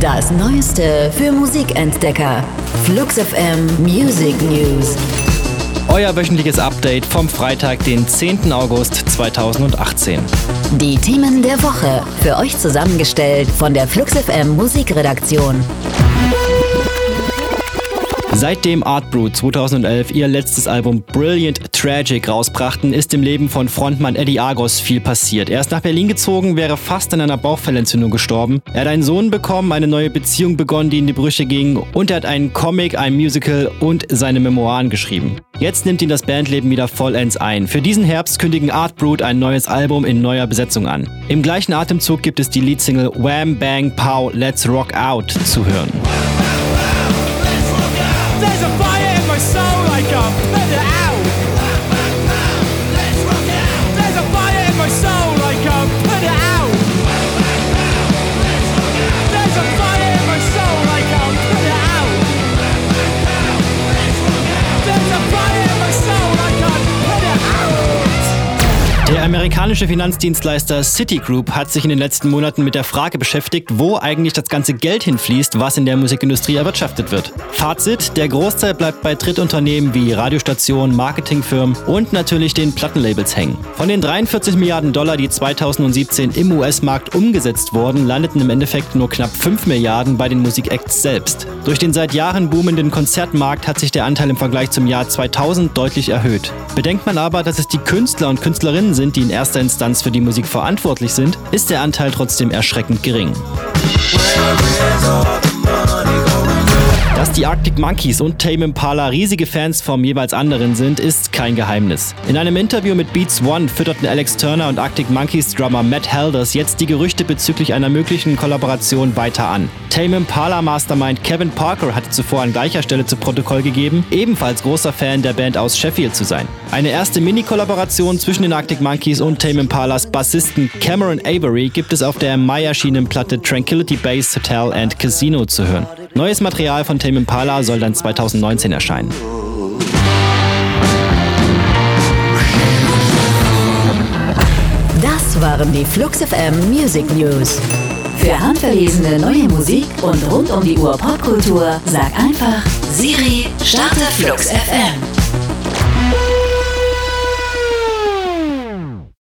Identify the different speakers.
Speaker 1: Das Neueste für Musikentdecker. Flux FM Music News.
Speaker 2: Euer wöchentliches Update vom Freitag, den 10. August 2018.
Speaker 1: Die Themen der Woche für euch zusammengestellt von der Flux FM Musikredaktion.
Speaker 2: Seitdem Art Brew 2011 ihr letztes Album Brilliant Tragic rausbrachten, ist im Leben von Frontmann Eddie Argos viel passiert. Er ist nach Berlin gezogen, wäre fast an einer Bauchfellentzündung gestorben. Er hat einen Sohn bekommen, eine neue Beziehung begonnen, die in die Brüche ging und er hat einen Comic, ein Musical und seine Memoiren geschrieben. Jetzt nimmt ihn das Bandleben wieder vollends ein. Für diesen Herbst kündigen Art Brood ein neues Album in neuer Besetzung an. Im gleichen Atemzug gibt es die Leadsingle Wham Bang Pow Let's Rock Out zu hören. like a feather Der amerikanische Finanzdienstleister Citigroup hat sich in den letzten Monaten mit der Frage beschäftigt, wo eigentlich das ganze Geld hinfließt, was in der Musikindustrie erwirtschaftet wird. Fazit, der Großteil bleibt bei Drittunternehmen wie Radiostationen, Marketingfirmen und natürlich den Plattenlabels hängen. Von den 43 Milliarden Dollar, die 2017 im US-Markt umgesetzt wurden, landeten im Endeffekt nur knapp 5 Milliarden bei den Musikacts selbst. Durch den seit Jahren boomenden Konzertmarkt hat sich der Anteil im Vergleich zum Jahr 2000 deutlich erhöht. Bedenkt man aber, dass es die Künstler und Künstlerinnen sind, sind, die in erster Instanz für die Musik verantwortlich sind, ist der Anteil trotzdem erschreckend gering. Dass die Arctic Monkeys und Tame Impala riesige Fans vom jeweils anderen sind, ist kein Geheimnis. In einem Interview mit Beats One fütterten Alex Turner und Arctic Monkeys Drummer Matt Helders jetzt die Gerüchte bezüglich einer möglichen Kollaboration weiter an. Tame Impala Mastermind Kevin Parker hatte zuvor an gleicher Stelle zu Protokoll gegeben, ebenfalls großer Fan der Band aus Sheffield zu sein. Eine erste Mini-Kollaboration zwischen den Arctic Monkeys und Tame Impalas Bassisten Cameron Avery gibt es auf der im Mai erschienenen Platte Tranquility Base Hotel and Casino zu hören. Neues Material von Tame Impala soll dann 2019 erscheinen.
Speaker 1: Das waren die Flux FM Music News. Für handverlesene neue Musik und rund um die Uhr Popkultur sag einfach Siri, starte Flux FM.